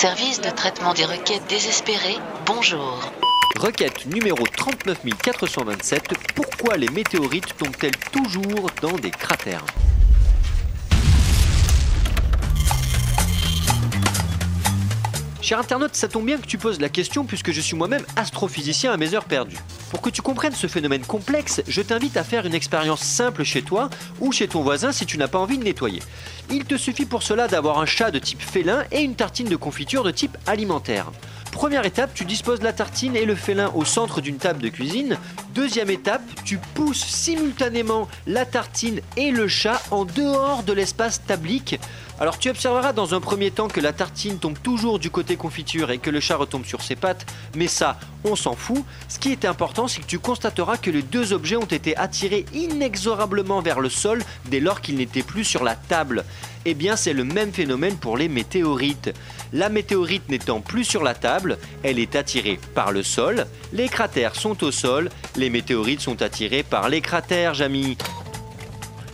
Service de traitement des requêtes désespérées, bonjour. Requête numéro 39427. Pourquoi les météorites tombent-elles toujours dans des cratères? Cher internaute, ça tombe bien que tu poses la question puisque je suis moi-même astrophysicien à mes heures perdues. Pour que tu comprennes ce phénomène complexe, je t'invite à faire une expérience simple chez toi ou chez ton voisin si tu n'as pas envie de nettoyer. Il te suffit pour cela d'avoir un chat de type félin et une tartine de confiture de type alimentaire. Première étape, tu disposes la tartine et le félin au centre d'une table de cuisine. Deuxième étape, tu pousses simultanément la tartine et le chat en dehors de l'espace tablique. Alors tu observeras dans un premier temps que la tartine tombe toujours du côté confiture et que le chat retombe sur ses pattes, mais ça, on s'en fout. Ce qui est important, c'est que tu constateras que les deux objets ont été attirés inexorablement vers le sol dès lors qu'ils n'étaient plus sur la table. Eh bien, c'est le même phénomène pour les météorites. La météorite n'étant plus sur la table, elle est attirée par le sol, les cratères sont au sol, les météorites sont attirées par les cratères, Jamy.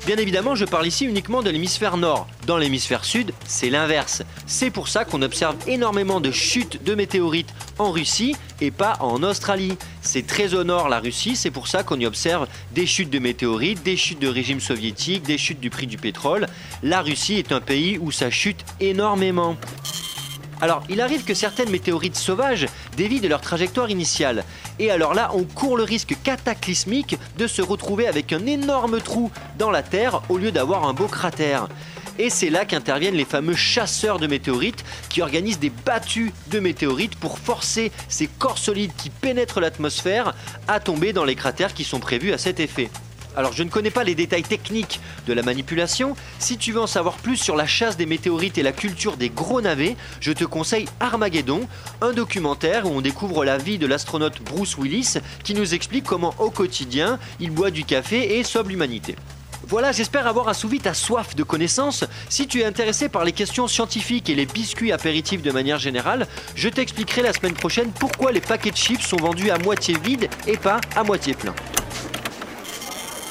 Bien évidemment, je parle ici uniquement de l'hémisphère nord. Dans l'hémisphère sud, c'est l'inverse. C'est pour ça qu'on observe énormément de chutes de météorites en Russie et pas en Australie. C'est très au nord la Russie, c'est pour ça qu'on y observe des chutes de météorites, des chutes de régime soviétique, des chutes du prix du pétrole. La Russie est un pays où ça chute énormément. Alors, il arrive que certaines météorites sauvages dévient de leur trajectoire initiale. Et alors là, on court le risque cataclysmique de se retrouver avec un énorme trou dans la Terre au lieu d'avoir un beau cratère. Et c'est là qu'interviennent les fameux chasseurs de météorites qui organisent des battues de météorites pour forcer ces corps solides qui pénètrent l'atmosphère à tomber dans les cratères qui sont prévus à cet effet. Alors je ne connais pas les détails techniques de la manipulation. Si tu veux en savoir plus sur la chasse des météorites et la culture des gros navets, je te conseille Armageddon, un documentaire où on découvre la vie de l'astronaute Bruce Willis qui nous explique comment au quotidien il boit du café et sauve l'humanité. Voilà, j'espère avoir assouvi ta soif de connaissances. Si tu es intéressé par les questions scientifiques et les biscuits apéritifs de manière générale, je t'expliquerai la semaine prochaine pourquoi les paquets de chips sont vendus à moitié vides et pas à moitié pleins.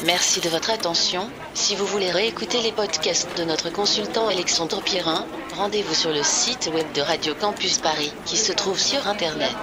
Merci de votre attention. Si vous voulez réécouter les podcasts de notre consultant Alexandre Pierrin, rendez-vous sur le site web de Radio Campus Paris qui se trouve sur Internet.